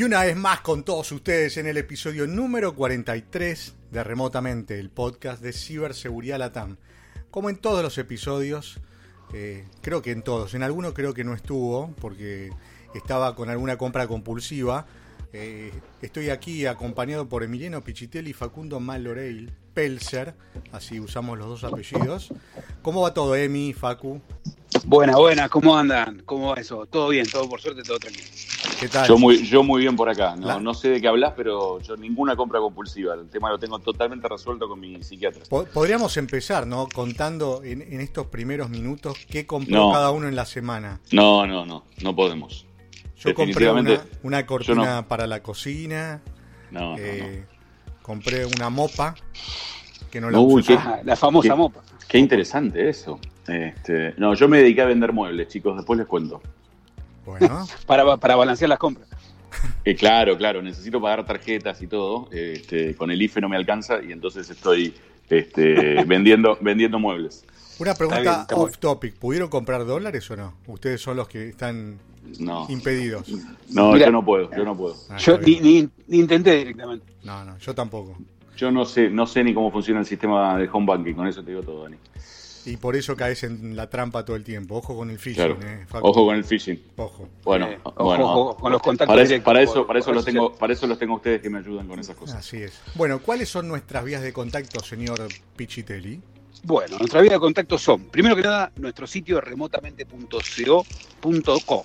Y una vez más con todos ustedes en el episodio número 43 de Remotamente, el podcast de ciberseguridad Latam. Como en todos los episodios, eh, creo que en todos, en algunos creo que no estuvo porque estaba con alguna compra compulsiva. Eh, estoy aquí acompañado por Emiliano Pichitelli y Facundo Maloreil Pelser, así usamos los dos apellidos. ¿Cómo va todo, Emi, Facu? Buena, buena, ¿cómo andan? ¿Cómo va eso? Todo bien, todo por suerte, todo tranquilo. ¿Qué tal? Yo muy, yo muy bien por acá. No, La- no sé de qué hablas, pero yo ninguna compra compulsiva. El tema lo tengo totalmente resuelto con mi psiquiatra. Po- Podríamos empezar, ¿no? Contando en, en estos primeros minutos qué compró No. cada uno en la semana. No, no, no, no podemos. Yo compré una, una cortina para la cocina, No, no, eh, compré una mopa que no la Uy, qué- la famosa ¿Qué? mopa. Qué interesante eso. Este, no, yo me dediqué a vender muebles, chicos. Después les cuento. Bueno, Para, para balancear las compras. Eh, claro, claro. Necesito pagar tarjetas y todo. Este, con el IFE no me alcanza y entonces estoy este, vendiendo, vendiendo muebles. una pregunta bien, está off topic. ¿Pudieron comprar dólares o no? Ustedes son los que están No, impedidos. no, Mira. yo no puedo. Yo no puedo. Ah, Yo ni, ni intenté directamente. No, no, yo tampoco. Yo no sé, no sé ni cómo funciona el sistema de home banking. Con eso te digo todo, Dani. Y por eso caes en la trampa todo el tiempo. Ojo con el phishing, Claro. eh. Ojo con el phishing. Ojo. Bueno, Eh, ojo, bueno. ojo con los contactos para eso, directos, para eso, por- para eso por los tengo, para eso los tengo a ustedes que me ayudan con esas cosas. Así es. Bueno, ¿cuáles son nuestras vías de contacto, señor Pichitelli? Bueno, nuestra vía de contacto son, primero que nada, nuestro sitio remotamente.co,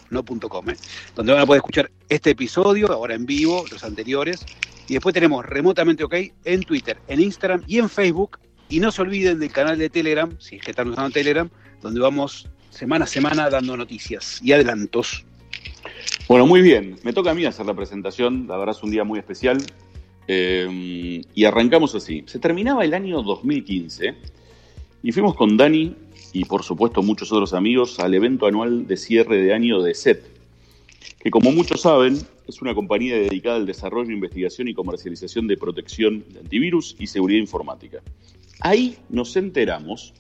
no .com, eh, donde van a poder escuchar este episodio, ahora en vivo, los anteriores. Y después tenemos Remotamente OK en Twitter, en Instagram y en Facebook. Y no se olviden del canal de Telegram, si es que están usando Telegram, donde vamos semana a semana dando noticias y adelantos. Bueno, muy bien. Me toca a mí hacer la presentación. La verdad es un día muy especial. Eh, y arrancamos así. Se terminaba el año 2015 y fuimos con Dani y por supuesto muchos otros amigos al evento anual de cierre de año de SET, que como muchos saben es una compañía dedicada al desarrollo, investigación y comercialización de protección de antivirus y seguridad informática. Ahí nos enteramos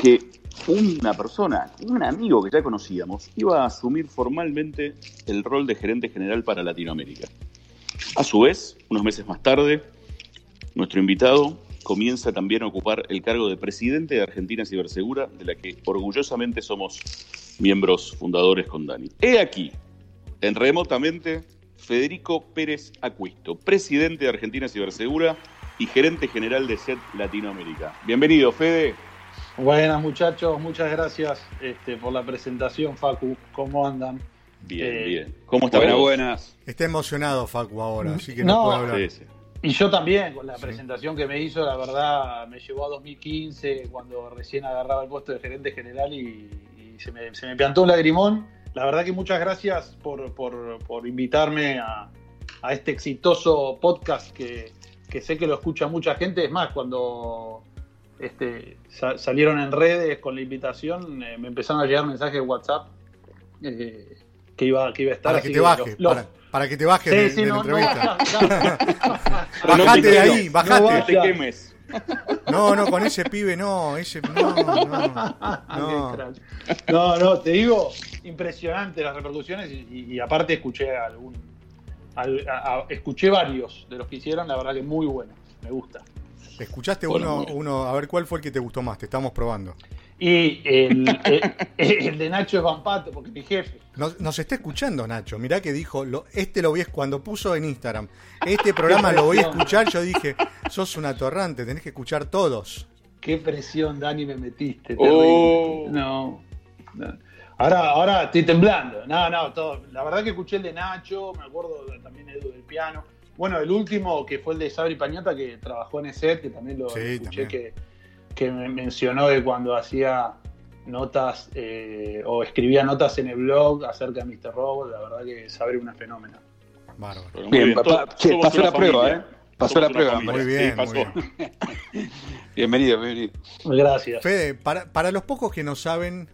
que una persona, un amigo que ya conocíamos, iba a asumir formalmente el rol de gerente general para Latinoamérica. A su vez, unos meses más tarde, nuestro invitado comienza también a ocupar el cargo de presidente de Argentina Cibersegura, de la que orgullosamente somos miembros fundadores con Dani. He aquí, en remotamente, Federico Pérez Acuisto, presidente de Argentina Cibersegura y gerente general de SET Latinoamérica. Bienvenido, Fede. Buenas muchachos, muchas gracias este, por la presentación, Facu. ¿Cómo andan? Bien, Eh, bien. ¿Cómo está? Buenas. Está emocionado Facu ahora, así que no, No. puede hablar. Sí, sí. Y yo también, con la Sí. presentación que me hizo, la verdad me llevó a 2015, cuando recién agarraba el puesto de gerente general y, y se, me, se me plantó un lagrimón. La verdad que muchas gracias por, por- por invitarme a, a este exitoso podcast que, que sé que lo escucha mucha gente. Es más, cuando este, sa- salieron en redes con la invitación, eh, me empezaron a llegar mensajes de WhatsApp eh, que, iba, que iba a estar. Para que te los- los- para, para que te bajes Sí, de, sí, de la no, no entrevista. no bajate te de ahí, no bajate. Te quemes. No, no, con ese pibe no, ese no, no. no. No, no, te digo, impresionante las repercusiones y, y- y aparte escuché algún, al- a- a- escuché varios de los que hicieron, la verdad que muy buenos, me gusta. Escuchaste Bueno, uno, bueno. uno, a ver cuál fue el que te gustó más, te estamos probando. Y el, el- el de Nacho es Vampato, porque mi jefe. Nos, nos está escuchando Nacho, mirá que dijo, lo, este lo vi cuando puso en Instagram, este programa lo voy a escuchar, yo dije, sos un atorrante, tenés que escuchar todos. Qué presión, Dani, me metiste. Oh. No, no. Ahora, ahora estoy temblando. No, no, todo. La verdad que escuché el de Nacho, me acuerdo de- también Edu del piano. Bueno, el último que fue el de Sabri Pañata, que trabajó en ESET, que también lo Sí, escuché también. que, que me mencionó de cuando hacía notas eh, o escribía notas en el blog acerca de Mr. Robot. La verdad que Sabri es una fenómena. Bárbaro. Bien, papá, pasó la prueba, familia. ¿eh? Pasó Somos la prueba. Muy Sí, bien, pasó. muy bien. Bienvenido, bienvenido. Gracias. Fede, para, para los pocos que no saben,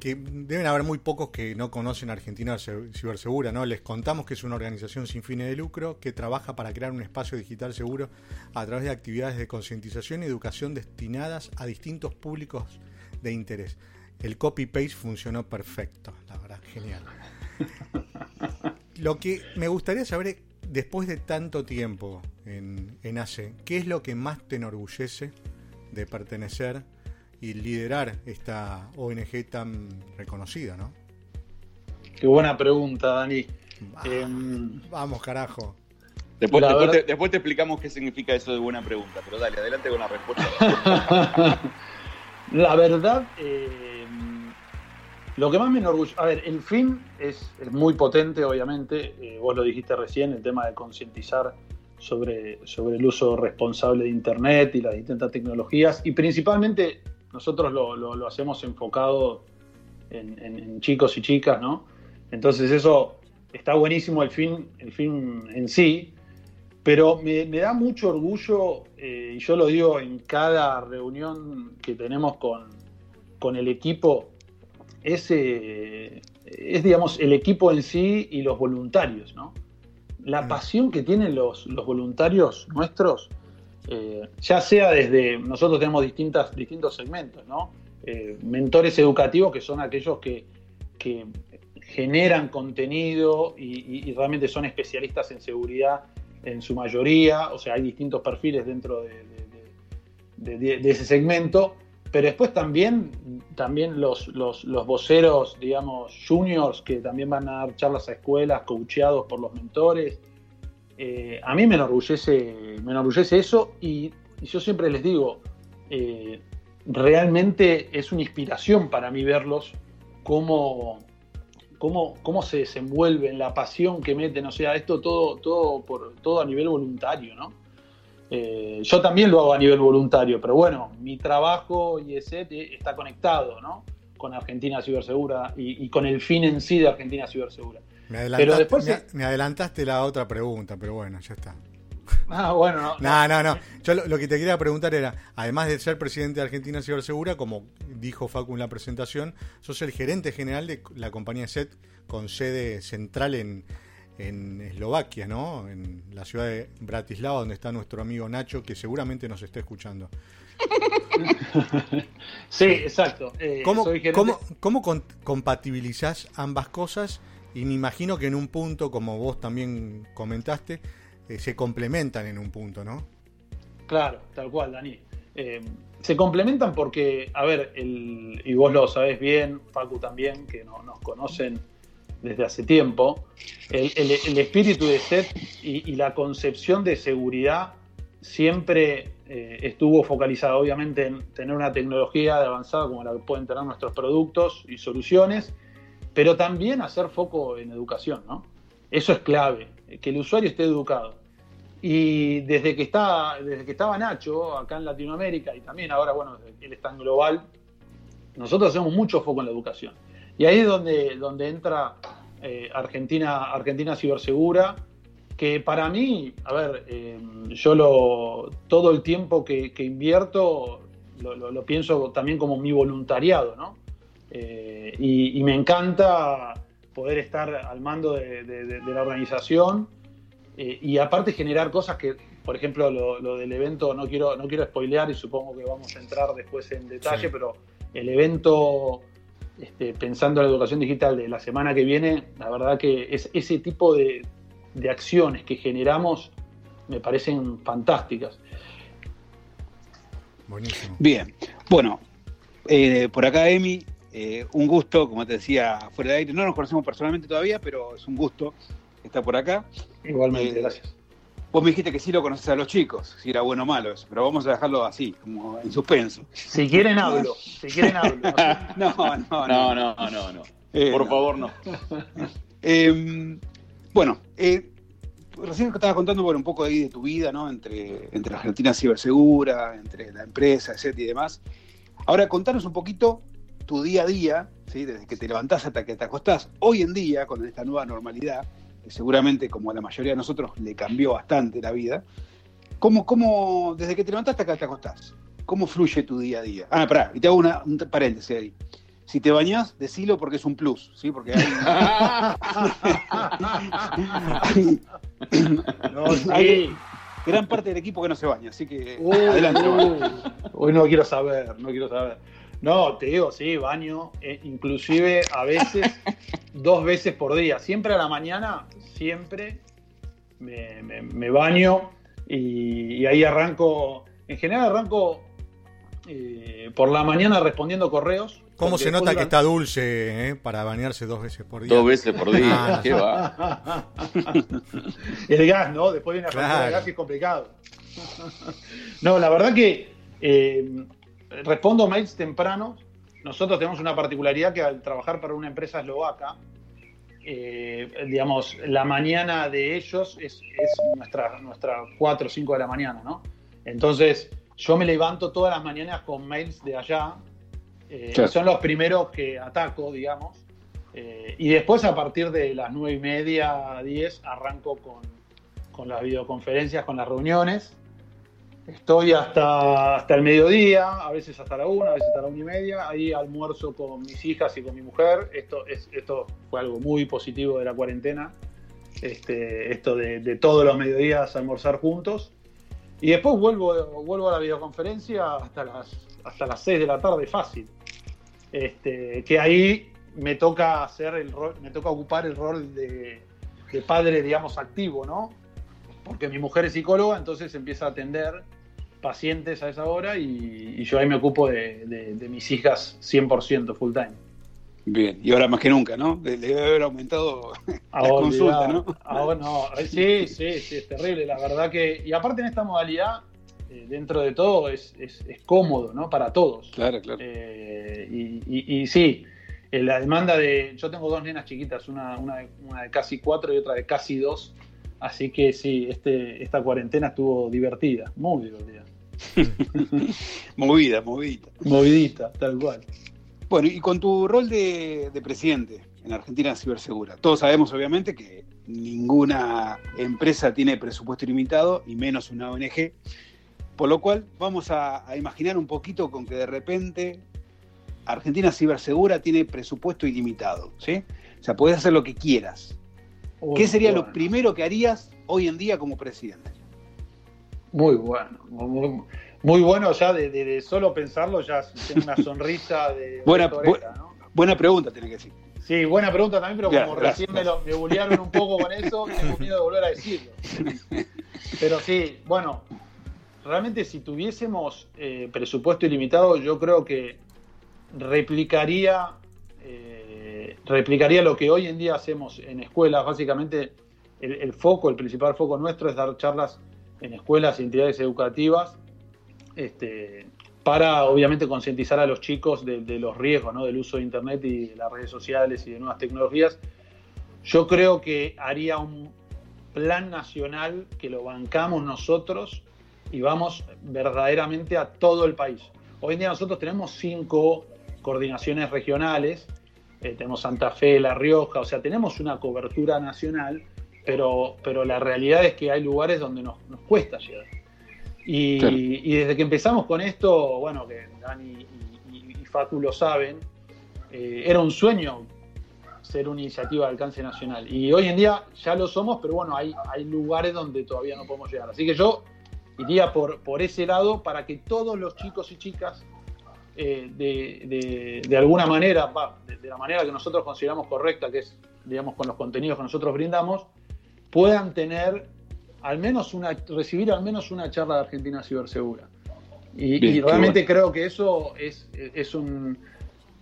que deben haber muy pocos que no conocen Argentina Cibersegura, ¿no? Les contamos que es una organización sin fines de lucro que trabaja para crear un espacio digital seguro a través de actividades de concientización y educación destinadas a distintos públicos de interés. El copy-paste funcionó perfecto, la verdad, genial. Lo que me gustaría saber es, después de tanto tiempo en, en ACE, ¿qué es lo que más te enorgullece de pertenecer y liderar esta ONG tan reconocida, ¿no? Qué buena pregunta, Dani. Em, vamos, carajo. Después, te, explicamos qué significa eso de buena pregunta, pero dale, adelante con la respuesta. la verdad, em, lo que más me enorgullece, a ver, el fin es, muy potente, obviamente, eh, vos lo dijiste recién, el tema de concientizar sobre, sobre el uso responsable de Internet y las distintas tecnologías, y principalmente nosotros lo, hacemos enfocado en, chicos y chicas, ¿no? Entonces eso está buenísimo el fin, el fin en sí, pero me, da mucho orgullo, eh, y yo lo digo en cada reunión que tenemos con, el equipo, es, es, digamos, el equipo en sí y los voluntarios, ¿no? La pasión que tienen los, los voluntarios nuestros eh, ya sea desde, nosotros tenemos distintas, distintos segmentos, ¿no? Eh, mentores educativos que son aquellos que, generan contenido y, realmente son especialistas en seguridad en su mayoría, o sea, hay distintos perfiles dentro de, ese segmento, pero después también, también los, los, los, voceros, digamos, juniors, que también van a dar charlas a escuelas, coacheados por los mentores, eh, a mí me enorgullece, me enorgullece eso y, yo siempre les digo, eh, realmente es una inspiración para mí verlos cómo, cómo, cómo se desenvuelven, la pasión que meten, o sea, esto todo, todo, por, todo a nivel voluntario, ¿no? Eh, yo también lo hago a nivel voluntario, pero bueno, mi trabajo y ese está conectado, ¿no? Con Argentina Cibersegura y, y con el fin en sí de Argentina Cibersegura. Me adelantaste, me, adelantaste la otra pregunta, pero bueno, ya está. Ah, bueno, no. No, no, no. Yo lo, que te quería preguntar era, además de ser presidente de Argentina Cibersegura, como dijo Facu en la presentación, sos el gerente general de la compañía SET con sede central en, en Eslovaquia, ¿no? En la ciudad de Bratislava, donde está nuestro amigo Nacho, que seguramente nos está escuchando. sí, exacto. Eh, ¿Cómo, ¿cómo, ¿Cómo compatibilizás ambas cosas? Y me imagino que en un punto, como vos también comentaste, eh, se complementan en un punto, ¿no? Claro, tal cual, Dani. Eh, se complementan porque, a ver, el, y vos lo sabés bien, Facu también, que no, nos conocen desde hace tiempo, el, espíritu de SET y, la concepción de seguridad siempre eh, estuvo focalizada, obviamente, en tener una tecnología avanzada como la que pueden tener nuestros productos y soluciones, pero también hacer foco en educación, ¿no? Eso es clave, que el usuario esté educado. Y desde que, está, desde que estaba Nacho acá en Latinoamérica y también ahora, bueno, él está en global, nosotros hacemos mucho foco en la educación. Y ahí es donde, donde entra eh, Argentina, Argentina Cibersegura, que para mí, a ver, eh, yo lo, todo el tiempo que, invierto lo, lo, pienso también como mi voluntariado, ¿no? Eh, y, me encanta poder estar al mando de, la organización eh, y aparte generar cosas que, por ejemplo, lo, del evento, no quiero, no quiero spoilear y supongo que vamos a entrar después en detalle, pero el evento, este, pensando en la educación digital de la semana que viene, la verdad que es, ese tipo de, acciones que generamos me parecen fantásticas. Buenísimo. Bien, bueno, eh, por acá Emi eh, un gusto, como te decía, fuera de aire. No nos conocemos personalmente todavía, pero es un gusto estar por acá. Igualmente, eh, gracias. Vos me dijiste que sí lo conoces a los chicos, si era bueno o malo eso, pero vamos a dejarlo así, como en suspenso. Si quieren hablo, si quieren hablo. No, no, no, no, no, no. Eh, por favor, no. Em, bueno, recién estabas contando un poco ahí de tu vida, ¿no? Entre, entre Argentina Cibersegura, entre la empresa, etcétera y demás. Ahora, contanos un poquito tu día a día, ¿sí? desde que te levantás hasta que te acostás, hoy en día, con esta nueva normalidad, que seguramente como a la mayoría de nosotros le cambió bastante la vida, ¿cómo, cómo desde que te levantás hasta que te acostás, cómo fluye tu día a día? Ah, pará, y te hago una, un paréntesis ahí. si te bañás, decilo porque es un plus, ¿sí? Porque hay, No, sí. Hay- gran parte del equipo que no se baña, así que Uh, adelante. uh, Hoy no quiero saber, no quiero saber. No, te digo, sí, baño, eh, inclusive a veces dos veces por día. Siempre a la mañana, siempre me, me- me baño y, y ahí arranco. En general arranco eh, por la mañana respondiendo correos. ¿Cómo se nota que está dulce eh, para bañarse dos veces por día? Dos veces por día. Ah, ¿Qué va? el gas, ¿no? Después viene la factura Claro. de gas y es complicado. no, la verdad que eh, respondo mails temprano. Nosotros tenemos una particularidad que al trabajar para una empresa eslovaca, eh, digamos, la mañana de ellos es, es nuestra, nuestra 4 o 5 de la mañana, ¿no? Entonces, yo me levanto todas las mañanas con mails de allá. eh, Claro. Son los primeros que ataco, digamos. Eh, y después, a partir de las 9 y media, 10, arranco con, con las videoconferencias, con las reuniones. Estoy hasta, hasta el mediodía, a veces hasta la 1, a veces hasta la 1 y media. Ahí almuerzo con mis hijas y con mi mujer. Esto, es, esto fue algo muy positivo de la cuarentena. Este, esto de, todos los mediodías almorzar juntos. Y después vuelvo, vuelvo a la videoconferencia hasta las, hasta las 6 de la tarde, fácil. Este, que ahí me toca hacer el me toca ocupar el rol de, de padre, digamos, activo, ¿no? Porque mi mujer es psicóloga, entonces empieza a atender pacientes a esa hora y, y yo ahí me ocupo de, de- de mis hijas 100% full time. Bien, y ahora más que nunca, ¿no? Debe haber aumentado las Ahora, consultas, ¿no? Ahora no, sí, sí, sí, es terrible, la verdad que. Y aparte en esta modalidad, eh, dentro de todo, es, es- es cómodo, ¿no? Para todos. Claro, claro. Eh, y, y- y sí, eh, la demanda de. Yo tengo dos nenas chiquitas, una, una, de, una de casi cuatro y otra de casi dos. Así que sí, este, esta cuarentena estuvo divertida, muy divertida. Movida, movida. Movidita, tal cual. Bueno, y con tu rol de, de presidente en Argentina Cibersegura, todos sabemos obviamente que ninguna empresa tiene presupuesto ilimitado, y menos una ONG, por lo cual vamos a, a imaginar un poquito con que de repente Argentina Cibersegura tiene presupuesto ilimitado, ¿sí? O sea, podés hacer lo que quieras. ¿Qué sería lo primero que harías hoy en día como presidente? Muy bueno, muy, muy bueno ya de, de- de solo pensarlo, ya tengo una sonrisa de Buena- de oreja, ¿no? Buena pregunta, tenés que decir. Sí, buena pregunta también, pero como gracias, recién me, lo, me bullearon un poco con eso, tengo miedo de volver a decirlo. Pero sí, bueno, realmente si tuviésemos eh, presupuesto ilimitado, yo creo que replicaría, eh, replicaría lo que hoy en día hacemos en escuelas. Básicamente, el, foco, el principal foco nuestro es dar charlas en escuelas y entidades educativas este, para, obviamente, concientizar a los chicos de, de los riesgos ¿no? del uso de Internet y de las redes sociales y de nuevas tecnologías. Yo creo que haría un plan nacional que lo bancamos nosotros y vamos verdaderamente a todo el país. Hoy en día nosotros tenemos cinco coordinaciones regionales, eh, tenemos Santa Fe, La Rioja, o sea, tenemos una cobertura nacional, pero, pero la realidad es que hay lugares donde nos, nos cuesta llegar. Y, Claro. y desde que empezamos con esto, bueno, que Dani y, y- y Facu lo saben, eh, era un sueño ser una iniciativa de alcance nacional. Y hoy en día ya lo somos, pero bueno, hay, hay lugares donde todavía no podemos llegar. Así que yo iría por, por ese lado para que todos los chicos y chicas, eh, de, de- de alguna manera, va, de, de la manera que nosotros consideramos correcta, que es, digamos, con los contenidos que nosotros brindamos, puedan tener al menos una, recibir al menos una charla de Argentina Cibersegura. Y, Bien, y realmente creo que eso es, es un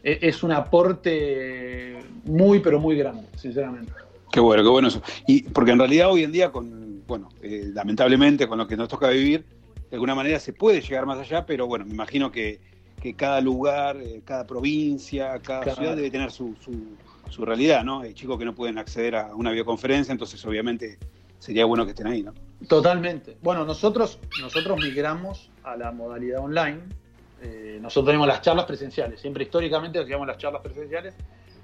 es un aporte muy pero muy grande, sinceramente. Qué bueno, qué bueno eso. Y porque en realidad hoy en día, con, bueno, eh, lamentablemente con lo que nos toca vivir, de alguna manera se puede llegar más allá, pero bueno, me imagino que, que cada lugar, eh, cada provincia, cada Claro. ciudad debe tener su, su, su realidad, ¿no? Hay chicos que no pueden acceder a una videoconferencia, entonces obviamente sería bueno que estén ahí, ¿no? Totalmente. Bueno, nosotros, nosotros migramos a la modalidad online. Eh, nosotros tenemos las charlas presenciales. Siempre históricamente hacíamos las charlas presenciales.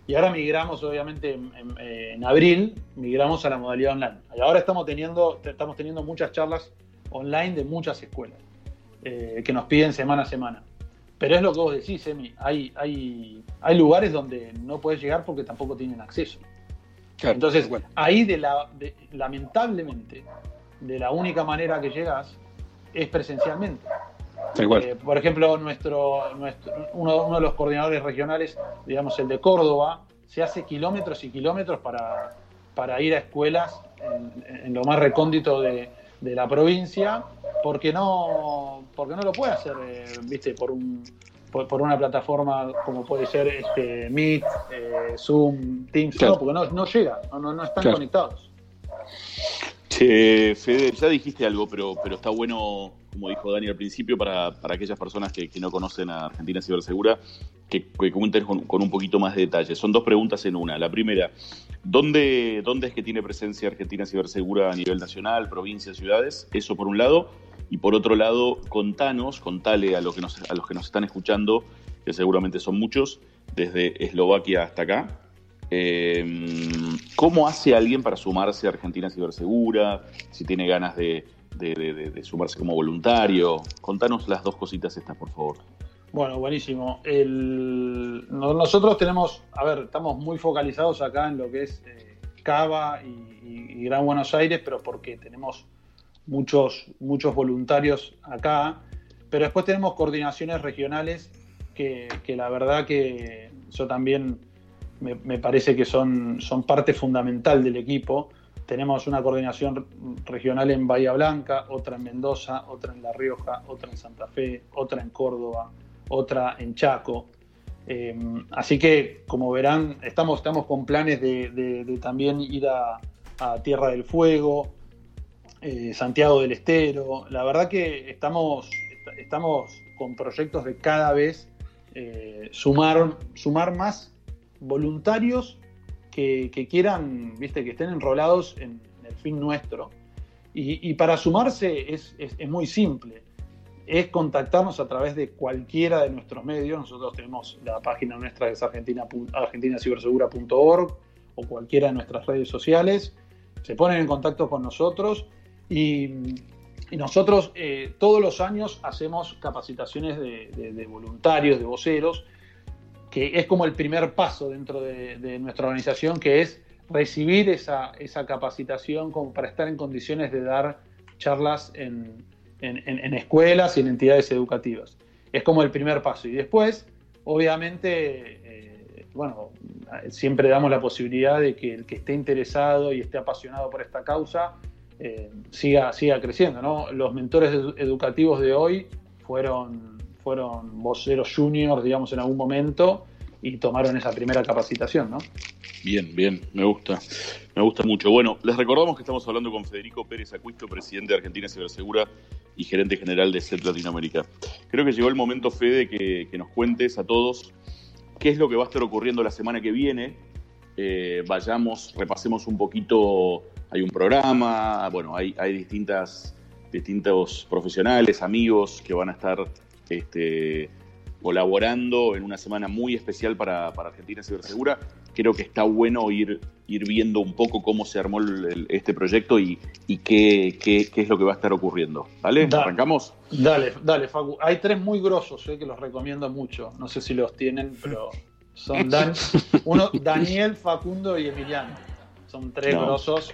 Y ahora migramos, obviamente, en, en- en abril, migramos a la modalidad online. Y ahora estamos teniendo, estamos teniendo muchas charlas online de muchas escuelas eh, que nos piden semana a semana. Pero es lo que vos decís, Emi. Hay, hay, hay lugares donde no puedes llegar porque tampoco tienen acceso. Entonces, ahí de la, lamentablemente, de la única manera que llegas es presencialmente. Eh, por ejemplo, nuestro, nuestro uno, uno, de los coordinadores regionales, digamos el de Córdoba, se hace kilómetros y kilómetros para, para ir a escuelas en, lo más recóndito de, de, la provincia, porque no, porque no lo puede hacer, eh, viste, por un por, una plataforma como puede ser este Meet, eh, Zoom, Teams, no, porque no, no llega, no, no, están conectados. Che, Fede, ya dijiste algo, pero, pero está bueno, como dijo Dani al principio, para, para aquellas personas que, que, no conocen a Argentina Cibersegura, que, que comenten con, con, un poquito más de detalle. Son dos preguntas en una. La primera, ¿dónde, ¿dónde es que tiene presencia Argentina Cibersegura a nivel nacional, provincias, ciudades? Eso por un lado. Y por otro lado, contanos, contale a, lo que a los que nos están escuchando, que seguramente son muchos, desde Eslovaquia hasta acá, eh, ¿cómo hace alguien para sumarse a Argentina Cibersegura? Si tiene ganas de, sumarse como voluntario. Contanos las dos cositas estas, por favor. Bueno, buenísimo. nosotros tenemos, a ver, estamos muy focalizados acá en lo que es eh, Cava y, y, Gran Buenos Aires, pero porque tenemos muchos, muchos voluntarios acá, pero después tenemos coordinaciones regionales que, la verdad que eso también me, parece que son, son parte fundamental del equipo. Tenemos una coordinación regional en Bahía Blanca, otra en Mendoza, otra en La Rioja, otra en Santa Fe, otra en Córdoba, otra en Chaco. Eh, así que, como verán, estamos, estamos con planes de, también ir a Tierra del Fuego, eh, Santiago del Estero. La verdad que estamos, estamos con proyectos de cada vez eh, sumar, sumar más voluntarios que, quieran, viste, que estén enrolados en, el fin nuestro. Y, para sumarse es, muy simple. Es contactarnos a través de cualquiera de nuestros medios. Nosotros tenemos la página nuestra que es argentina, o cualquiera de nuestras redes sociales. Se ponen en contacto con nosotros y, nosotros eh, todos los años hacemos capacitaciones de, voluntarios, de voceros, que es como el primer paso dentro de, nuestra organización, que es recibir esa, capacitación como para estar en condiciones de dar charlas en, escuelas y en entidades educativas. Es como el primer paso. Y después, obviamente, eh, bueno, siempre damos la posibilidad de que el que esté interesado y esté apasionado por esta causa eh, siga, siga creciendo. ¿no? Los mentores educativos de hoy fueron, fueron voceros juniors, digamos, en algún momento y tomaron esa primera capacitación, ¿no? Bien, bien, me gusta, me gusta mucho. Bueno, les recordamos que estamos hablando con Federico Pérez Acuisto, presidente de Argentina Cibersegura y gerente general de CET Latinoamérica. Creo que llegó el momento, Fede, que, nos cuentes a todos qué es lo que va a estar ocurriendo la semana que viene. Eh, vayamos, repasemos un poquito hay un programa, bueno, hay, hay distintas, distintos profesionales, amigos que van a estar este, colaborando en una semana muy especial para, Argentina Cibersegura. Creo que está bueno ir, ir viendo un poco cómo se armó este proyecto y, qué, qué, es lo que va a estar ocurriendo. ¿Vale? ¿Arrancamos? Dale, dale, Facu. Hay tres muy grosos eh, que los recomiendo mucho. No sé si los tienen, pero son Dan, uno, Daniel, Facundo y Emiliano. Son tres grosos.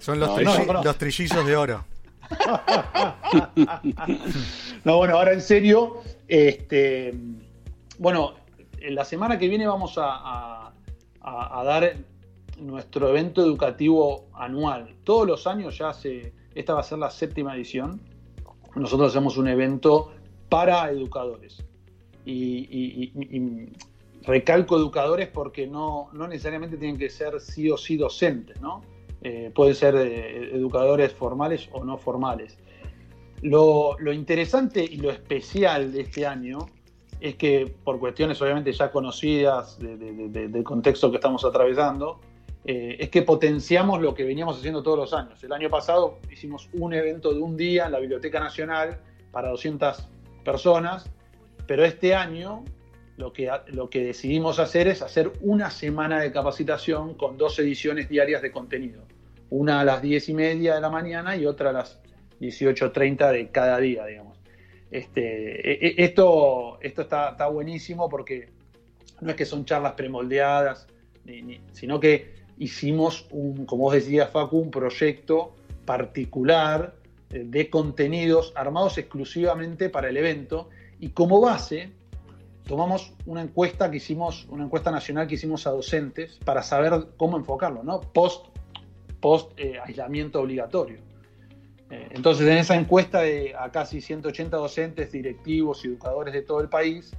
son los, trillizos de oro. no, bueno, ahora en serio, este, bueno, en la semana que viene vamos a, dar nuestro evento educativo anual. Todos los años ya se, esta va a ser la séptima edición. Nosotros hacemos un evento para educadores. y, recalco educadores porque no, necesariamente tienen que ser sí o sí docentes, ¿no? Eh, pueden ser eh, educadores formales o no formales. Lo, interesante y lo especial de este año es que, por cuestiones obviamente ya conocidas del contexto que estamos atravesando, eh, es que potenciamos lo que veníamos haciendo todos los años. El año pasado hicimos un evento de un día en la Biblioteca Nacional para 200 personas, pero este año lo que, lo que decidimos hacer es hacer una semana de capacitación con dos ediciones diarias de contenido. Una a las 10 y media de la mañana y otra a las 18.30 de cada día, digamos. Este, e, e, esto esto está, está, buenísimo porque no es que son charlas premoldeadas, sino que hicimos, un, como vos decías, Facu, un proyecto particular eh, de contenidos armados exclusivamente para el evento y como base tomamos una encuesta que hicimos, una encuesta nacional que hicimos a docentes para saber cómo enfocarlo, ¿no? Post, post eh, aislamiento obligatorio. Eh, entonces, en esa encuesta de a casi 180 docentes, directivos y educadores de todo el país,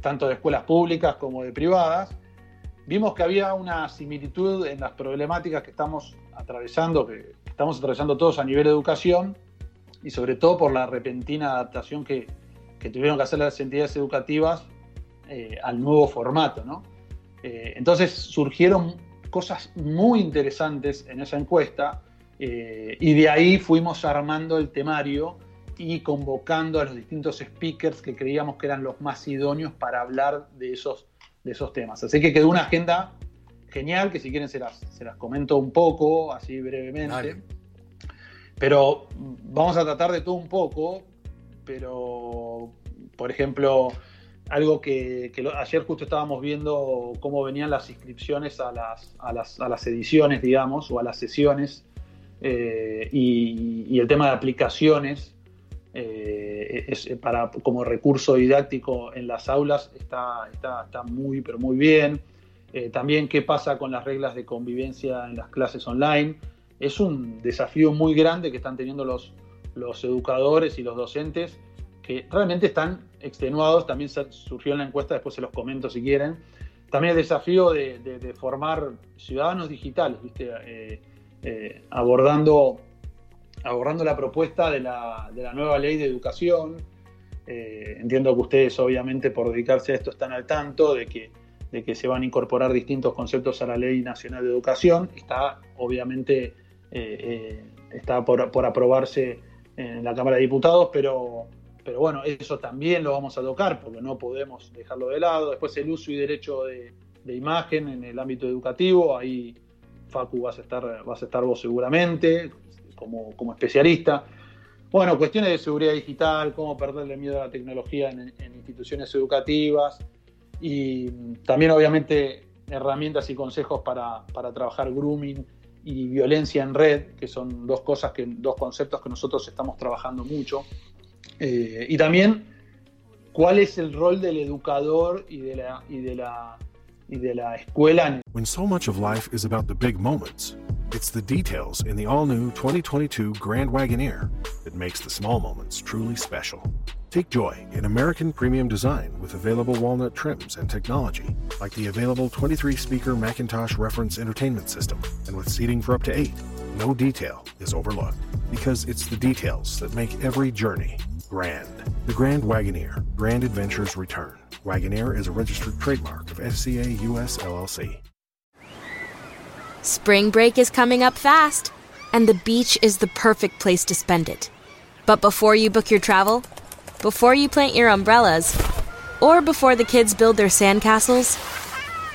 tanto de escuelas públicas como de privadas, vimos que había una similitud en las problemáticas que estamos atravesando, que estamos atravesando todos a nivel de educación, y sobre todo por la repentina adaptación que, que tuvieron que hacer las entidades educativas eh, al nuevo formato. ¿no? Eh, entonces surgieron cosas muy interesantes en esa encuesta eh, y de ahí fuimos armando el temario y convocando a los distintos speakers que creíamos que eran los más idóneos para hablar de esos, de esos temas. Así que quedó una agenda genial que si quieren se las, se las comento un poco, así brevemente. Pero vamos a tratar de todo un poco, pero por ejemplo, algo que, ayer justo estábamos viendo cómo venían las inscripciones a las, a las, ediciones, digamos, o a las sesiones, eh, y, el tema de aplicaciones eh, para, como recurso didáctico en las aulas está, está, muy, pero muy bien. Eh, también qué pasa con las reglas de convivencia en las clases online. Es un desafío muy grande que están teniendo los, los educadores y los docentes que realmente están extenuados, también surgió en la encuesta, después se los comento si quieren. También el desafío de, formar ciudadanos digitales, ¿viste? Eh, eh, abordando, abordando la propuesta de la, nueva ley de educación. Eh, entiendo que ustedes obviamente por dedicarse a esto están al tanto de que, de que se van a incorporar distintos conceptos a la ley nacional de educación. Está obviamente está por, por aprobarse en la Cámara de Diputados, pero pero bueno, eso también lo vamos a tocar porque no podemos dejarlo de lado. Después el uso y derecho de, imagen en el ámbito educativo, ahí Facu vas a estar, vas a estar vos seguramente como, como especialista. Bueno, cuestiones de seguridad digital, cómo perderle miedo a la tecnología en, instituciones educativas y también obviamente herramientas y consejos para, para, trabajar grooming y violencia en red, que son dos cosas que, dos conceptos que nosotros estamos trabajando mucho eh, y también, ¿cuál es el rol del educador y de la, y de la, y de la escuela? When so much of life is about the big moments, it's the details in the all-new 2022 Grand Wagoneer that makes the small moments truly special. Take joy in American premium design with available walnut trims and technology, like the available 23 speaker Macintosh reference entertainment system, and with seating for up to eight. No detail is overlooked because it's the details that make every journey Grand. The Grand Wagoneer. Grand Adventures Return. Wagoneer is a registered trademark of SCA US LLC. Spring break is coming up fast, and the beach is the perfect place to spend it. But before you book your travel, before you plant your umbrellas, or before the kids build their sandcastles,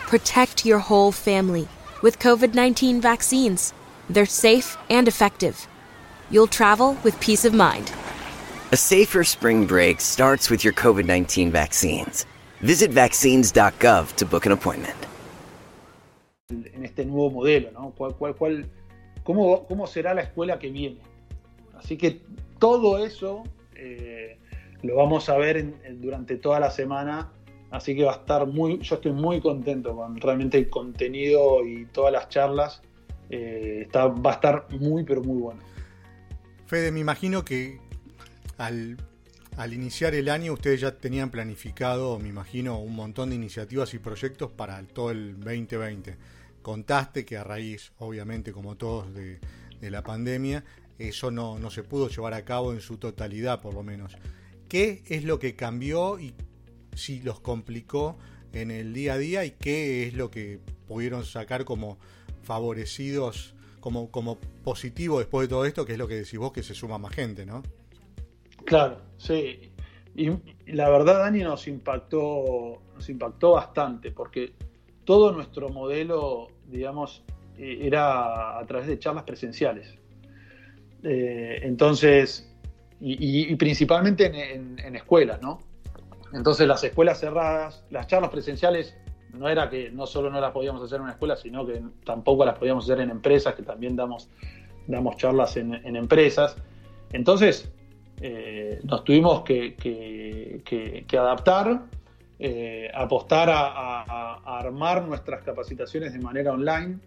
protect your whole family with COVID 19 vaccines. They're safe and effective. You'll travel with peace of mind. A safer spring break starts with your COVID 19 vaccines. Visit vaccines.gov to book an appointment. En este nuevo modelo, ¿no? ¿Cuál, cuál, cuál, cómo, ¿Cómo será la escuela que viene? Así que todo eso eh, lo vamos a ver en, durante toda la semana. Así que va a estar muy, yo estoy muy contento con realmente el contenido y todas las charlas. Eh, está, va a estar muy, pero muy bueno. Fede, me imagino que, al, iniciar el año ustedes ya tenían planificado, me imagino, un montón de iniciativas y proyectos para todo el 2020. Contaste que a raíz, obviamente, como todos, de, la pandemia, eso no, no se pudo llevar a cabo en su totalidad, por lo menos. ¿Qué es lo que cambió y si los complicó en el día a día y qué es lo que pudieron sacar como favorecidos, como, como positivo después de todo esto, que es lo que decís vos, que se suma más gente, ¿no? Claro, sí. Y, la verdad, Dani, nos impactó, nos impactó bastante, porque todo nuestro modelo, digamos, e, era a través de charlas presenciales. Eh, entonces, y, principalmente en, escuelas, ¿no? Entonces las escuelas cerradas, las charlas presenciales, no era que no solo no las podíamos hacer en una escuela, sino que tampoco las podíamos hacer en empresas, que también damos, damos charlas en, empresas. Entonces, eh, nos tuvimos que, adaptar, eh, apostar a, armar nuestras capacitaciones de manera online,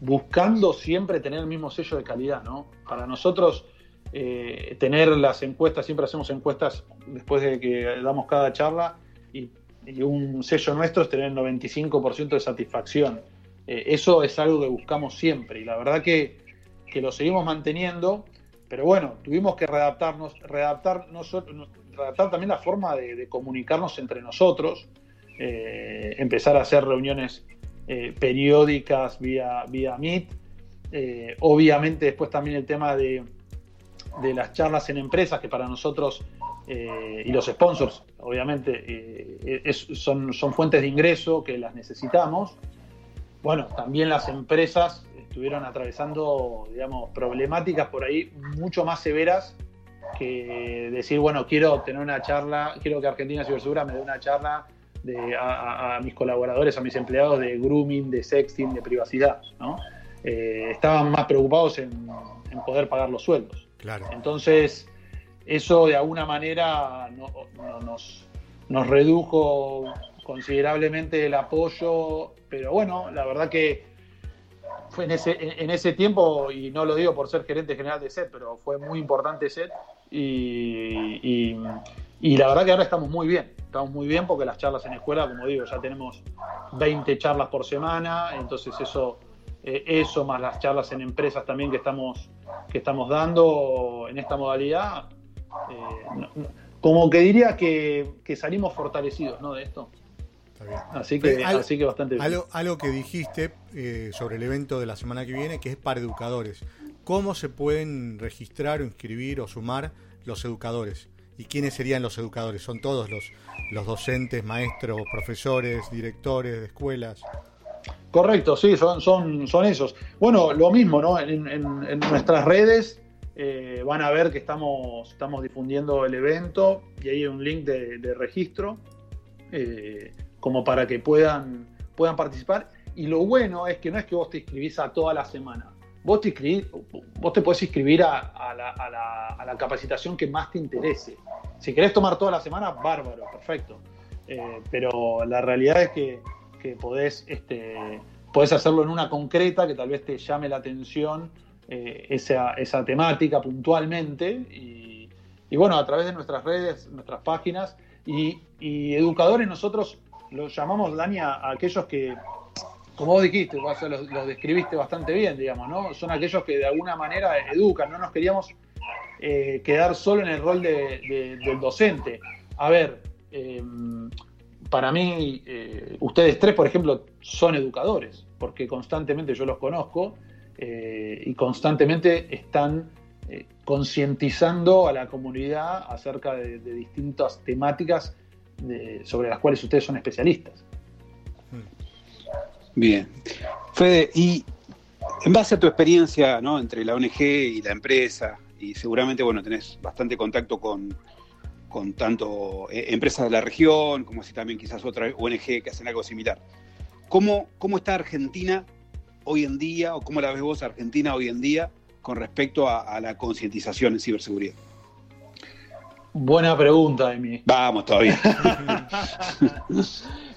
buscando siempre tener el mismo sello de calidad. ¿no? Para nosotros, eh, tener las encuestas, siempre hacemos encuestas después de que damos cada charla y, un sello nuestro es tener el 95% de satisfacción. eso es algo que buscamos siempre y la verdad que, que lo seguimos manteniendo pero bueno, tuvimos que readaptarnos, readaptar, redactar también la forma de, comunicarnos entre nosotros, eh, empezar a hacer reuniones eh, periódicas vía, vía Meet. Eh, obviamente después también el tema de, las charlas en empresas, que para nosotros y los sponsors, obviamente, son, son fuentes de ingreso que las necesitamos. Bueno, también las empresas estuvieron atravesando, digamos, problemáticas por ahí mucho más severas que decir, bueno, quiero tener una charla, quiero que Argentina Cibersegura me dé una charla de, a, mis colaboradores, a mis empleados de grooming, de sexting, de privacidad, ¿no? Eh, estaban más preocupados en, poder pagar los sueldos. Claro. Entonces, eso de alguna manera nos, redujo considerablemente el apoyo, pero bueno, la verdad que fue en ese, tiempo, y no lo digo por ser gerente general de SET, pero fue muy importante SET. Y, y, la verdad que ahora estamos muy bien. Estamos muy bien porque las charlas en escuela, como digo, ya tenemos 20 charlas por semana. Entonces, eso, eh, eso más las charlas en empresas también que estamos, que estamos dando en esta modalidad. Eh, como que diría que, que salimos fortalecidos ¿no? de esto. Así que, así que bastante bien. Algo, que dijiste eh, sobre el evento de la semana que viene, que es para educadores. ¿Cómo se pueden registrar o inscribir o sumar los educadores? ¿Y quiénes serían los educadores? ¿Son todos los, los docentes, maestros, profesores, directores de escuelas? Correcto, sí, son, son, son esos. Bueno, lo mismo, ¿no? En, nuestras redes eh, van a ver que estamos, estamos difundiendo el evento y hay un link de, registro. Eh, como para que puedan, puedan participar. Y lo bueno es que no es que vos te inscribís a toda la semana. Vos te, vos te podés inscribir a, la, capacitación que más te interese. Si querés tomar toda la semana, bárbaro, perfecto. Eh, pero la realidad es que, podés, este, podés hacerlo en una concreta que tal vez te llame la atención eh, esa, temática puntualmente. Y, bueno, a través de nuestras redes, nuestras páginas y, educadores, nosotros lo llamamos, Dani, a, aquellos que, como vos dijiste, vos los, describiste bastante bien, digamos, ¿no? Son aquellos que de alguna manera educan, no nos queríamos eh, quedar solo en el rol de, del docente. A ver, eh, para mí, eh, ustedes tres, por ejemplo, son educadores, porque constantemente yo los conozco y constantemente están concientizando a la comunidad acerca de distintas temáticas sobre las cuales ustedes son especialistas. Bien. Fede, y en base a tu experiencia ¿no? entre la ONG y la empresa, y seguramente bueno, tenés bastante contacto con, con tanto eh, empresas de la región, como así también quizás otra ONG que hacen algo similar. ¿Cómo, ¿Cómo está Argentina hoy en día, o cómo la ves vos Argentina hoy en día con respecto a la concientización en ciberseguridad? Buena pregunta, Emi. Vamos, todavía.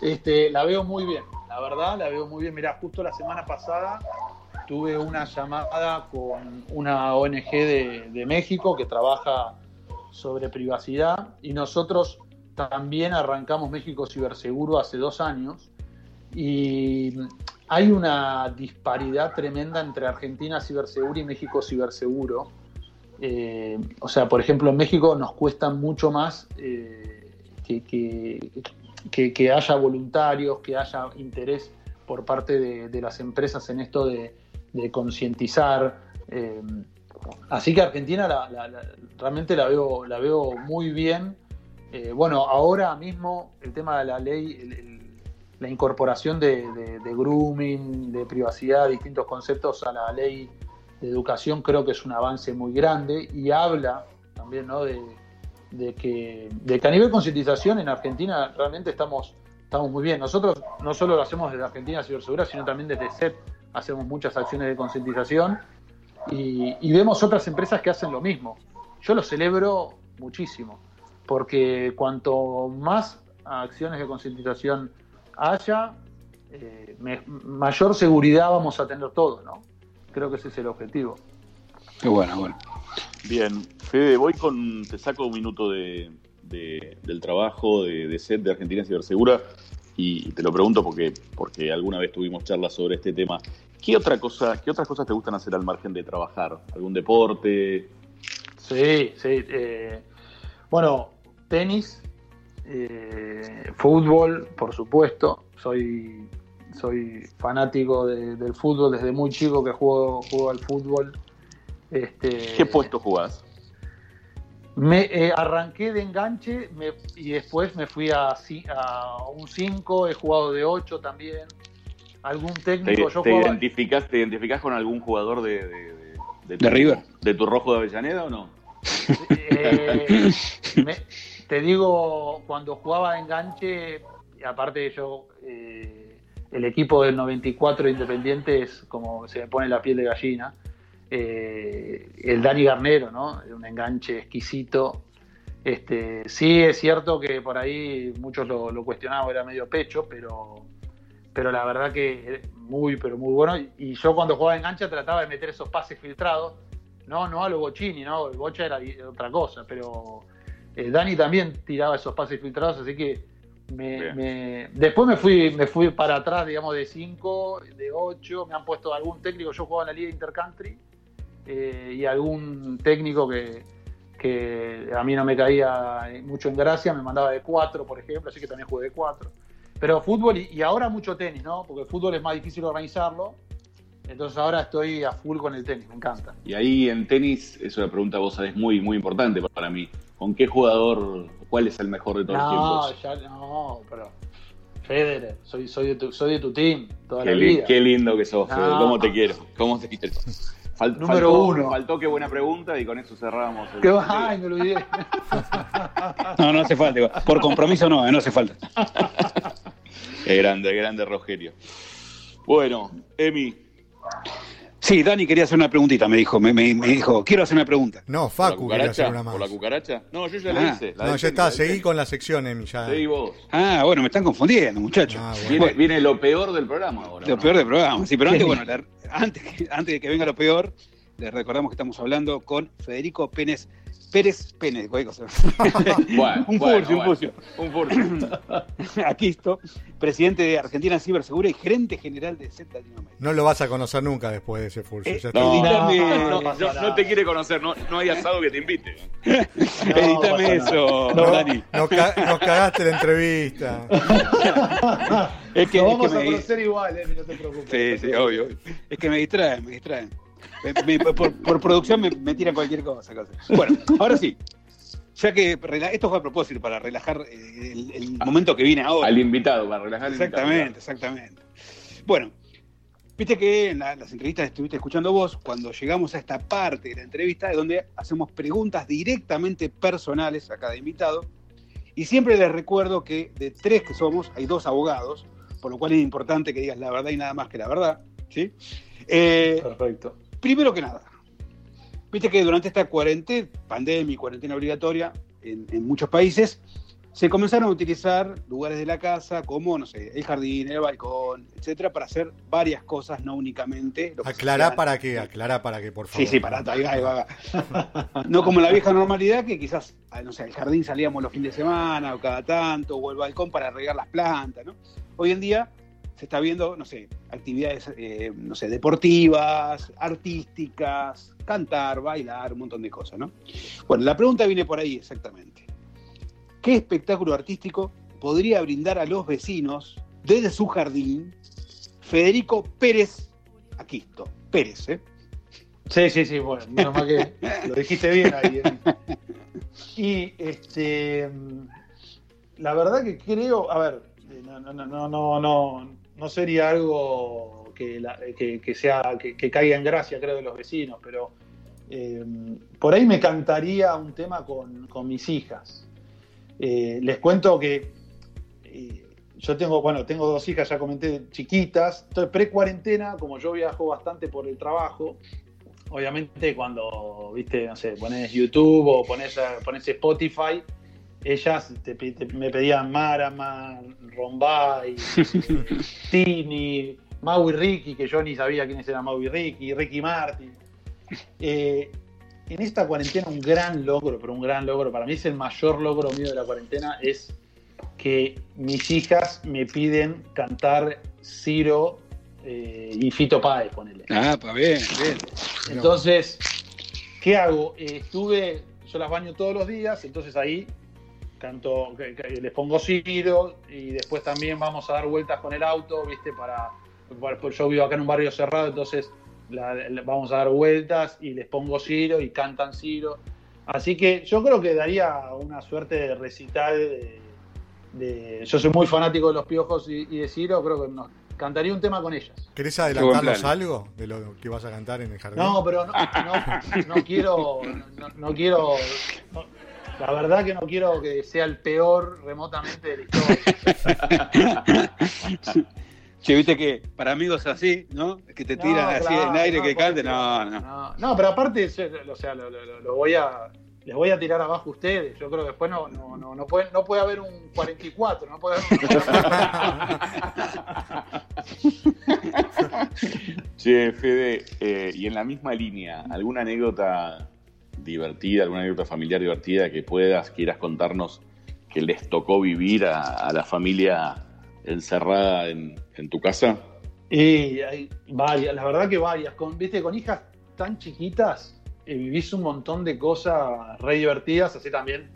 este, la veo muy bien, la verdad, la veo muy bien. Mirá, justo la semana pasada tuve una llamada con una ONG de, México que trabaja sobre privacidad y nosotros también arrancamos México Ciberseguro hace dos años y hay una disparidad tremenda entre Argentina Ciberseguro y México Ciberseguro eh, o sea, por ejemplo, en México nos cuesta mucho más eh, que, haya voluntarios, que haya interés por parte de, las empresas en esto de, concientizar. Eh, así que Argentina realmente la veo, la veo muy bien. bueno, ahora mismo el tema de la ley, la incorporación de, de, grooming, de privacidad, distintos conceptos a la ley de educación creo que es un avance muy grande y habla también, ¿no? De, de que, de que a nivel concientización en Argentina realmente estamos, estamos muy bien. Nosotros no solo lo hacemos desde Argentina Cibersegura, sino también desde SET hacemos muchas acciones de concientización y vemos otras empresas que hacen lo mismo. Yo lo celebro muchísimo, porque cuanto más acciones de concientización haya, eh, me- mayor seguridad vamos a tener todos, ¿no? Creo que ese es el objetivo. Qué bueno, bueno. Bien, Fede, voy con. Te saco un minuto de, de- del trabajo de, de SET de Argentina Cibersegura y, y te lo pregunto porque, porque alguna vez tuvimos charlas sobre este tema. ¿Qué, otra cosa, ¿Qué otras cosas te gustan hacer al margen de trabajar? ¿Algún deporte? Sí, sí. eh, bueno, tenis, eh, fútbol, por supuesto. Soy, soy fanático de- del fútbol desde muy chico que juego, juego al fútbol. Este, ¿Qué puesto jugás? Me eh, arranqué de enganche me- y después me fui a, a un 5, he jugado de 8 también. Algún ¿Te, técnico, yo te jugaba. identificás, ¿Te identificás con algún jugador de, de, de- ¿De River? ¿De tu rojo de Avellaneda o no? Eh, me- te digo, cuando jugaba de enganche, y aparte yo, eh, el equipo del 94 Independiente es como se me pone la piel de gallina. Eh, el Dani Garnero, ¿no? Un enganche exquisito. Este, sí, es cierto que por ahí muchos lo, cuestionaban, era medio pecho, pero, pero la verdad que muy, pero muy bueno. Y- yo cuando jugaba de enganche trataba de meter esos pases filtrados no, no a lo Bochini, ¿no? El Bocha era otra cosa, pero eh, Dani también tiraba esos pases filtrados, así que me, Bien. me- después me fui, me fui para atrás, digamos, de 5, de 8, me han puesto algún técnico, yo jugaba en la Liga Intercountry, eh, y algún técnico que, que a mí no me caía mucho en gracia, me mandaba de 4, por ejemplo, así que también jugué de 4. Pero fútbol y, y ahora mucho tenis, ¿no? Porque el fútbol es más difícil organizarlo. Entonces ahora estoy a full con el tenis, me encanta. Y ahí en tenis, es una pregunta, vos sabés, muy, muy importante para mí. ¿Con qué jugador, cuál es el mejor de todos No, los tiempos? ya no, pero Federer, soy, soy, de tu, soy de tu team toda Qué, la li- vida. qué lindo que sos, No. ¿Cómo te quiero? ¿Cómo te quiero? Fal- Número faltó, uno. Faltó qué buena pregunta y con eso cerramos. el- Qué Ay, me olvidé. No, no hace falta. Por compromiso no, eh, no hace falta. Qué grande, qué grande Rogerio. Bueno, Emi, Sí, Dani quería hacer una preguntita, me dijo. Me, me- me dijo, quiero hacer una pregunta. No, ¿por la Facu quería hacer cucaracha? una más. ¿Por la cucaracha? No, yo ya Ah. la hice. la No, ya está, la seguí con la sección, Emi. Ya. Seguí vos. Ah, bueno, me están confundiendo, muchachos. Ah, bueno. Viene, lo peor del programa ahora. Lo ¿no? peor del programa. Sí, pero antes, bueno, la- antes, que- antes de que venga lo peor, les recordamos que estamos hablando con Federico Pérez. Pérez Pérez. Bueno, un bueno, furcio, un bueno. furcio. Un furcio. Aquí esto, presidente de Argentina Cibersegura y gerente general de CET Latinoamérica. No lo vas a conocer nunca después de ese furcio. Eh. No, no, te quiere conocer, no, no hay asado que te invite. Editame eso, No, Dani. nos, ca- nos cagaste la entrevista. Es que, Lo es vamos que a conocer igual, eh, no te preocupes. Sí, sí, obvio. Es que me distraen, me distraen. Me- por, por producción me, me tiran cualquier cosa, cosa. Bueno, ahora sí. Ya que esto fue a propósito para relajar eh, el, el momento que viene ahora. Al invitado, para relajar Exactamente, exactamente. Bueno, viste que en la- las entrevistas estuviste escuchando vos, cuando llegamos a esta parte de la entrevista, es donde hacemos preguntas directamente personales a cada invitado. Y siempre les recuerdo que de tres que somos, hay dos abogados, por lo cual es importante que digas la verdad y nada más que la verdad. ¿sí? Eh, Perfecto. Primero que nada, viste que durante esta cuarentena, pandemia y cuarentena obligatoria en, en muchos países, se comenzaron a utilizar lugares de la casa como, no sé, el jardín, el balcón, etcétera, para hacer varias cosas, no únicamente. lo que Aclará para qué, aclará para qué, por favor. Sí, sí, para va, va. No como la vieja normalidad que quizás, ah, no sé, al jardín salíamos los fines de semana o cada tanto, o el balcón para regar las plantas, ¿no? Hoy en día se está viendo, no sé, actividades, eh, no sé, deportivas, artísticas, cantar, bailar, un montón de cosas, ¿no? Bueno, la pregunta viene por ahí exactamente. ¿Qué espectáculo artístico podría brindar a los vecinos desde su jardín Federico Pérez Aquisto? Pérez, ¿eh? Sí, sí, sí, bueno, menos mal que lo dijiste bien ahí. eh. Y este la verdad que creo, a ver, eh, no, no, no, no, no, no, sería algo que, que, sea, que, caiga en gracia, creo, de los vecinos, pero eh, por ahí me cantaría un tema con, con mis hijas. Eh, les cuento que eh, yo tengo, bueno, tengo dos hijas, ya comenté, chiquitas. Entonces, pre-cuarentena, como yo viajo bastante por el trabajo, obviamente cuando, viste, no sé, pones YouTube o pones, pones Spotify, ellas te- te- me pedían Maraman, Rombay, Tini, Mau y Ricky, que yo ni sabía quiénes eran Mau y Ricky, Ricky Martin. Eh, en esta cuarentena un gran logro, pero un gran logro, para mí es el mayor logro mío de la cuarentena, es que mis hijas me piden cantar Ciro eh, y Fito Páez, ponele. Ah, pues bien, bien. Entonces, ¿qué hago? Eh, estuve, yo las baño todos los días, entonces ahí canto, que- que les pongo Ciro y después también vamos a dar vueltas con el auto, ¿viste? Para, para- pues yo vivo acá en un barrio cerrado, entonces la- la- vamos a dar vueltas y les pongo Ciro y cantan Ciro. Así que yo creo que daría una suerte de recital de, de- yo soy muy fanático de los piojos y, y de Ciro, creo que nos cantaría un tema con ellas. ¿Querés adelantarnos algo de lo que vas a cantar en el jardín? No, pero no, no, no quiero, no, no quiero, no- la verdad que no quiero que sea el peor remotamente de la historia. Che, viste que para amigos así, ¿no? Que te tiran No, así claro, en aire no, que por cante, favor. no, no. No, no, pero aparte, yo- o sea, lo, lo- lo- lo voy a, les voy a tirar abajo a ustedes. Yo creo que después no, no, no, no puede, no puede haber un 44, no puede haber Che, Fede, eh, y en la misma línea, ¿alguna anécdota divertida, alguna anécdota familiar divertida que puedas, quieras contarnos que les tocó vivir a, a la familia encerrada en, en tu casa? Y hay varias, la verdad que varias. Con, viste, con hijas tan chiquitas, eh, vivís un montón de cosas re divertidas, así también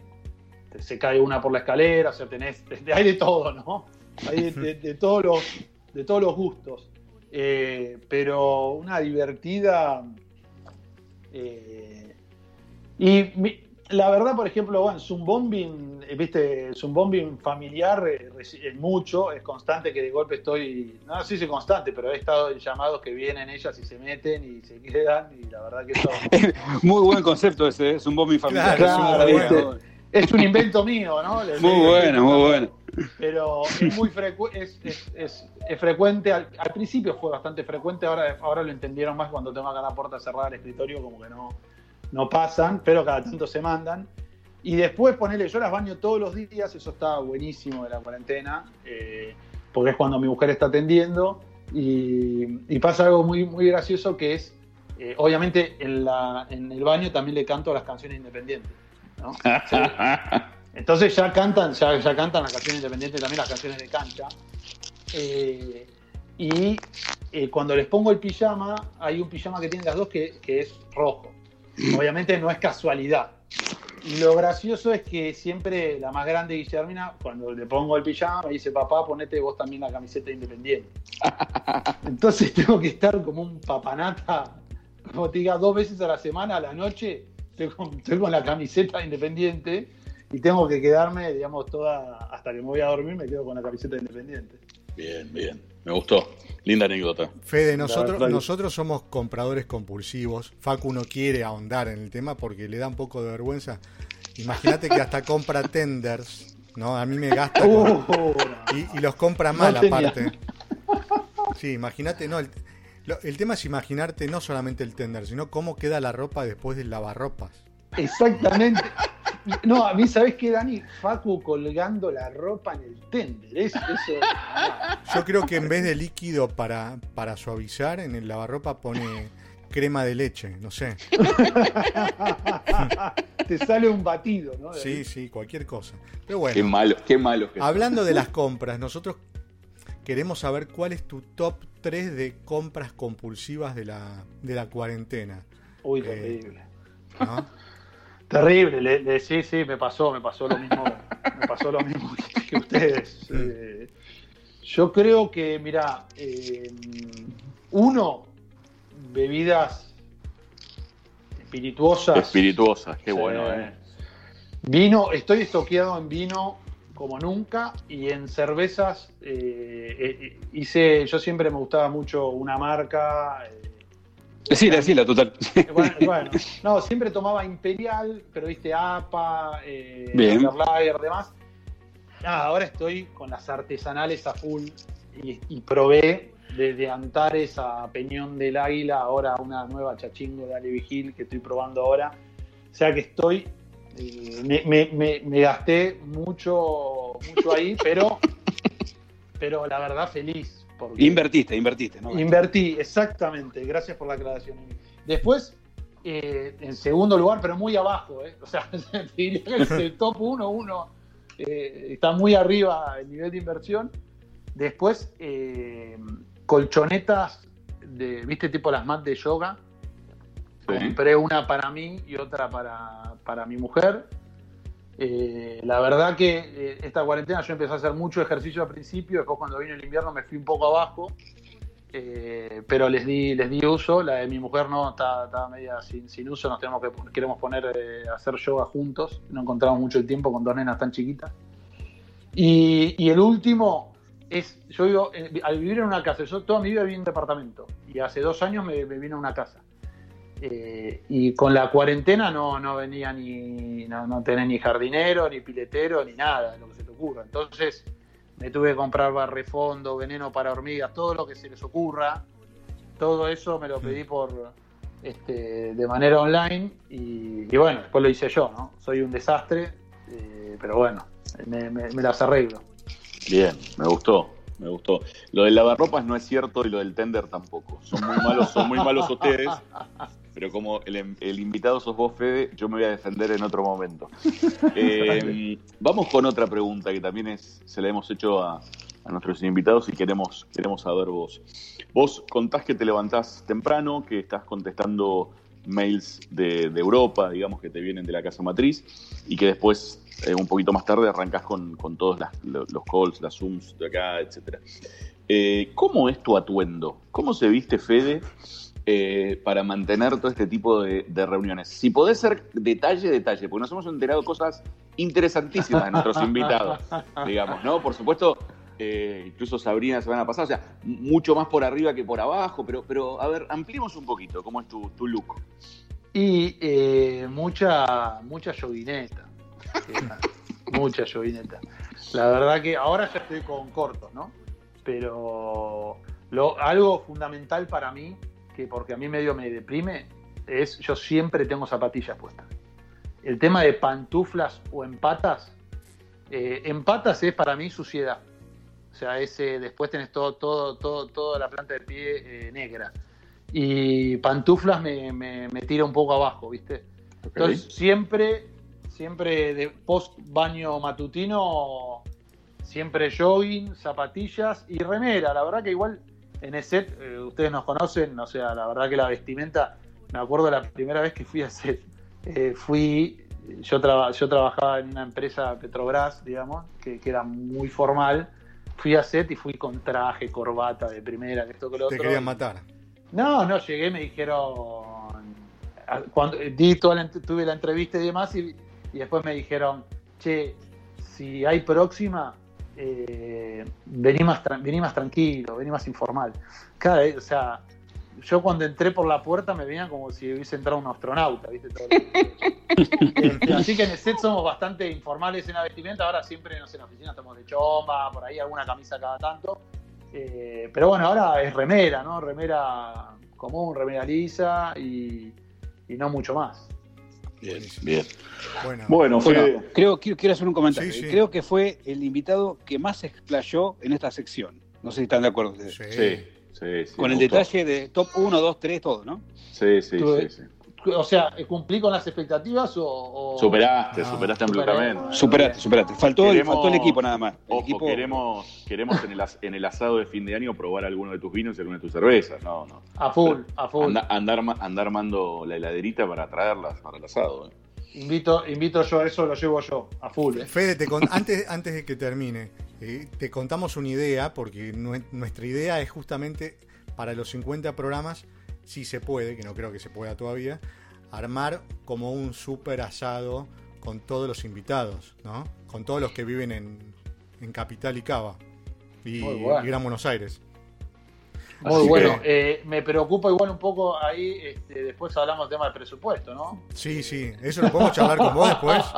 se cae una por la escalera, o tenés, hay de todo, ¿no? Hay de, de- de todos los, de todos los gustos. Eh, pero una divertida. eh, y mi- la verdad, por ejemplo, bueno, Zumbombing, eh, viste, Zumbombing familiar eh, es mucho, es constante que de golpe estoy, no sé si es constante, pero he estado en llamados que vienen ellas y se meten y se quedan, y la verdad que eso Muy buen concepto ese, ¿eh? es un bombi familiar. Claro, es un es un invento mío, ¿no? Les- Muy bueno, muy bueno. pero es muy frecu es, es- es- es frecuente, al, al principio fue bastante frecuente, ahora, ahora lo entendieron más cuando tengo acá la puerta cerrada del escritorio, como que no, no pasan, pero cada tanto se mandan. Y después ponerle, yo las baño todos los días, eso está buenísimo de la cuarentena, eh, porque es cuando mi mujer está atendiendo, y, y pasa algo muy, muy gracioso que es, eh, obviamente en, la, en el baño también le canto las canciones independientes. ¿no? Sí. Entonces ya cantan, ya, ya cantan las canciones independientes, también las canciones de cancha. Eh, y eh, cuando les pongo el pijama, hay un pijama que tienen las dos que, que es rojo. Obviamente no es casualidad. Y lo gracioso es que siempre la más grande Guillermina, cuando le pongo el pijama, me dice, papá, ponete vos también la camiseta independiente. Entonces tengo que estar como un papanata, como te diga, dos veces a la semana, a la noche, estoy con, estoy con la camiseta independiente y tengo que quedarme, digamos, toda, hasta que me voy a dormir, me quedo con la camiseta independiente. Bien, bien. Me gustó. Linda anécdota. Fede, nosotros, nosotros somos compradores compulsivos. Facu no quiere ahondar en el tema porque le da un poco de vergüenza. Imagínate que hasta compra tenders, ¿no? A mí me gasta con- Uh, y, y los compra mal No aparte. Sí, imagínate, no, el, lo- el tema es imaginarte no solamente el tender, sino cómo queda la ropa después del lavarropas. Exactamente. No, a mí, ¿sabes qué, Dani? Facu colgando la ropa en el tender. Es- eso, Yo creo que en vez de líquido para, para suavizar, en el lavarropa pone crema de leche, no sé. te sale un batido, ¿no? Sí, sí, cualquier cosa. Pero Qué bueno, malo, qué malo que hablando de las compras, nosotros queremos saber cuál es tu top 3 de compras compulsivas de la, de la cuarentena. Uy, Eh, terrible. ¿no? Terrible, le- le- sí, sí, me pasó, me pasó lo mismo, me pasó lo mismo que, que ustedes. Eh, yo creo que, mira, uno, bebidas espirituosas. Espirituosas, qué bueno, ¿eh? Vino, estoy estoqueado en vino como nunca y en cervezas eh, eh, hice, yo siempre me gustaba mucho una marca, eh, Decila, decila, total. Bueno, bueno, no, siempre tomaba Imperial, pero viste APA, eh. Lager, demás. Nada, ahora estoy con las artesanales a full y, y probé desde Antares a Peñón del Águila, ahora una nueva chachingo de Ale Vigil que estoy probando ahora. O sea que estoy, eh, me, me- me- me gasté mucho, mucho ahí, pero, pero la verdad feliz. Porque Invertiste, invertiste, ¿no? Invertí, exactamente. Gracias por la aclaración. Después, eh, en segundo lugar, pero muy abajo, ¿eh? O sea, te diría que el top 1, 1. está muy arriba el nivel de inversión. Después, eh, colchonetas, de, ¿viste? Tipo las mat de yoga. Sí. Compré una para mí y otra para, para mi mujer. Eh, la verdad que eh, esta cuarentena yo empecé a hacer mucho ejercicio al principio, después cuando vino el invierno me fui un poco abajo, eh, pero les di, les di uso, la de mi mujer no, está, está media sin, sin uso, nos tenemos que queremos poner a hacer yoga juntos, no encontramos mucho el tiempo con dos nenas tan chiquitas. Y, y el último es, yo vivo, al vivir en una casa, yo toda mi vida viví en un departamento y hace dos años me, me vine a una casa. Eh, y con la cuarentena no, no venía ni, no, no tenés ni jardinero, ni piletero, ni nada, de lo que se te ocurra. Entonces me tuve que comprar barrefondo, veneno para hormigas, todo lo que se les ocurra. Todo eso me lo pedí por este, de manera online y, y bueno, después lo hice yo, ¿no? Soy un desastre, eh, pero bueno, me, me- me las arreglo. Bien, me gustó, me gustó. Lo del lavarropas no es cierto y lo del tender tampoco. Son muy malos, son muy malos ustedes. Pero como el, el invitado sos vos, Fede, yo me voy a defender en otro momento. Eh, vamos con otra pregunta que también es, se la hemos hecho a, a nuestros invitados y queremos, queremos saber vos. Vos contás que te levantás temprano, que estás contestando mails de, de Europa, digamos, que te vienen de la casa matriz, y que después, eh, un poquito más tarde, arrancás con, con todos las- los calls, las Zooms de acá, etcétera. Eh, ¿Cómo es tu atuendo? ¿Cómo se viste Fede eh, para mantener todo este tipo de, de reuniones? Si podés ser detalle, detalle, porque nos hemos enterado cosas interesantísimas de nuestros invitados, digamos, ¿no? Por supuesto, eh, incluso Sabrina la semana pasada, o sea, mucho más por arriba que por abajo, pero, pero a ver, ampliemos un poquito cómo es tu, tu look. Y eh, mucha, mucha yoguineta. mucha yoguineta. La verdad que ahora ya estoy con cortos, ¿no? Pero lo, algo fundamental para mí, que porque a mí medio me deprime, es yo siempre tengo zapatillas puestas. El tema de pantuflas o en patas, eh, en patas es para mí suciedad. O sea, ese, después tenés todo, todo, todo, toda la planta de pie eh, negra. Y pantuflas me, me, me tira un poco abajo, ¿viste? Entonces, siempre, siempre de post baño matutino, siempre jogging, zapatillas y remera. La verdad que igual en ESET, eh, ustedes nos conocen, o sea, la verdad que la vestimenta, me acuerdo la primera vez que fui a ESET, eh, fui, yo, traba- yo trabajaba en una empresa Petrobras, digamos, que, que era muy formal. Fui a SET y fui con traje, corbata de primera, que esto que lo Te otro. querían matar. No, no, llegué, me dijeron. Cuando di toda la, tuve la entrevista y demás, y, y después me dijeron, che, si hay próxima, eh, vení, más vení más tranquilo, vení más informal. Cada vez, o sea, yo cuando entré por la puerta me veían como si hubiese entrado un astronauta, ¿viste? Todo Este, así que en el set somos bastante informales en la vestimenta. Ahora siempre, no sé, en la oficina estamos de chomba, por ahí alguna camisa cada tanto. Eh, pero bueno, ahora es remera, ¿no? Remera común, remera lisa y, y no mucho más. Bien. Bien. Bueno, Bueno, Bueno, Fede, creo, quiero, quiero hacer un comentario. Sí, sí. Creo que fue el invitado que más se explayó en esta sección. No sé si están de acuerdo ustedes. sí. sí, sí, sí, Con el gustó. detalle de top 1, 2, 3, todo, ¿no? Sí, sí, Tuve- sí, sí. O sea, ¿cumplí con las expectativas o...? o- Superaste, Ah, superaste ampliamente. Superate, superate. Faltó, el, Queremos- faltó el equipo nada más. El Ojo, equipo, queremos, queremos en, el, as- en el asado de fin de año probar alguno de tus vinos y alguna de tus cervezas. No, no. A full, a full. Anda- andar, andar armando la heladerita para traerlas para el asado. eh. Invito, invito yo a eso, lo llevo yo, a full. ¿eh? Fede, te con- antes, antes de que termine, eh, te contamos una idea, porque nue- nuestra idea es justamente para los 50 programas, si se puede, que no creo que se pueda todavía, armar como un super asado con todos los invitados, ¿no? Con todos los que viven en, en Capital y Cava y, bueno. y Gran Buenos Aires. Muy Así bueno. que- Eh, me preocupa igual un poco ahí, este, después hablamos del tema del presupuesto, ¿no? Sí, sí, eso lo podemos charlar con vos después.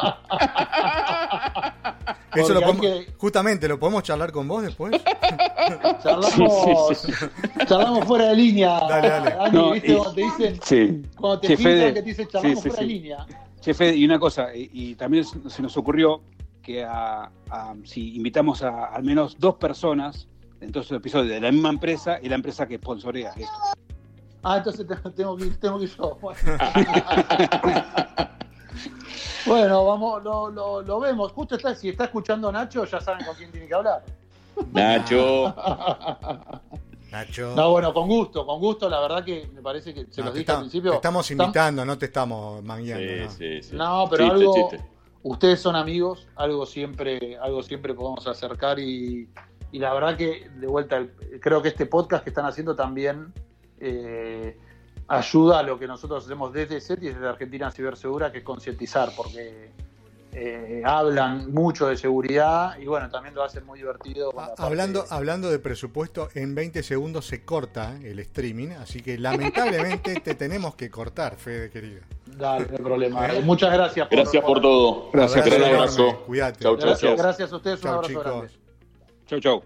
Eso lo podemos- que- Justamente, ¿lo podemos charlar con vos después? Charlamos, charlamos fuera de línea. Dale, dale. Dani, No, ¿viste? y- Cuando te dicen, Sí. cuando te Fede, que te dicen charlamos sí, sí, fuera de sí. línea. Che, Fede, y una cosa, y, y también se se nos ocurrió que a- a- si invitamos a al menos dos personas en todos los episodios de la misma empresa y la empresa que sponsorea esto. Ah, entonces te- tengo que ir, tengo que ir yo. Bueno, Bueno, vamos, lo, lo, lo vemos. Justo está, si está escuchando Nacho, ya saben con quién tiene que hablar. Nacho. Nacho. No, bueno, con gusto, con gusto. La verdad que me parece que se No, los dije al principio. te estamos Tam- invitando, no te estamos mangueando. Sí, ¿no? sí, sí. No, pero Chiste, algo. chiste. Ustedes son amigos, algo siempre, algo siempre podemos acercar y, y la verdad que de vuelta, el- creo que este podcast que están haciendo también eh, ayuda a lo que nosotros hacemos desde SET y desde Argentina Cibersegura, que es concientizar, porque eh, hablan mucho de seguridad y bueno, también lo hacen muy divertido. Ah, Hablando, hablando de presupuesto, en 20 segundos se corta el streaming, así que lamentablemente te tenemos que cortar, Fede querido. Dale, no hay problema. Eh, Muchas gracias. Gracias por todo. Gracias, abrazo. Cuídate. Chau, chau, Gracias, gracias a ustedes. Un abrazo chicos. grande. Chau, chau.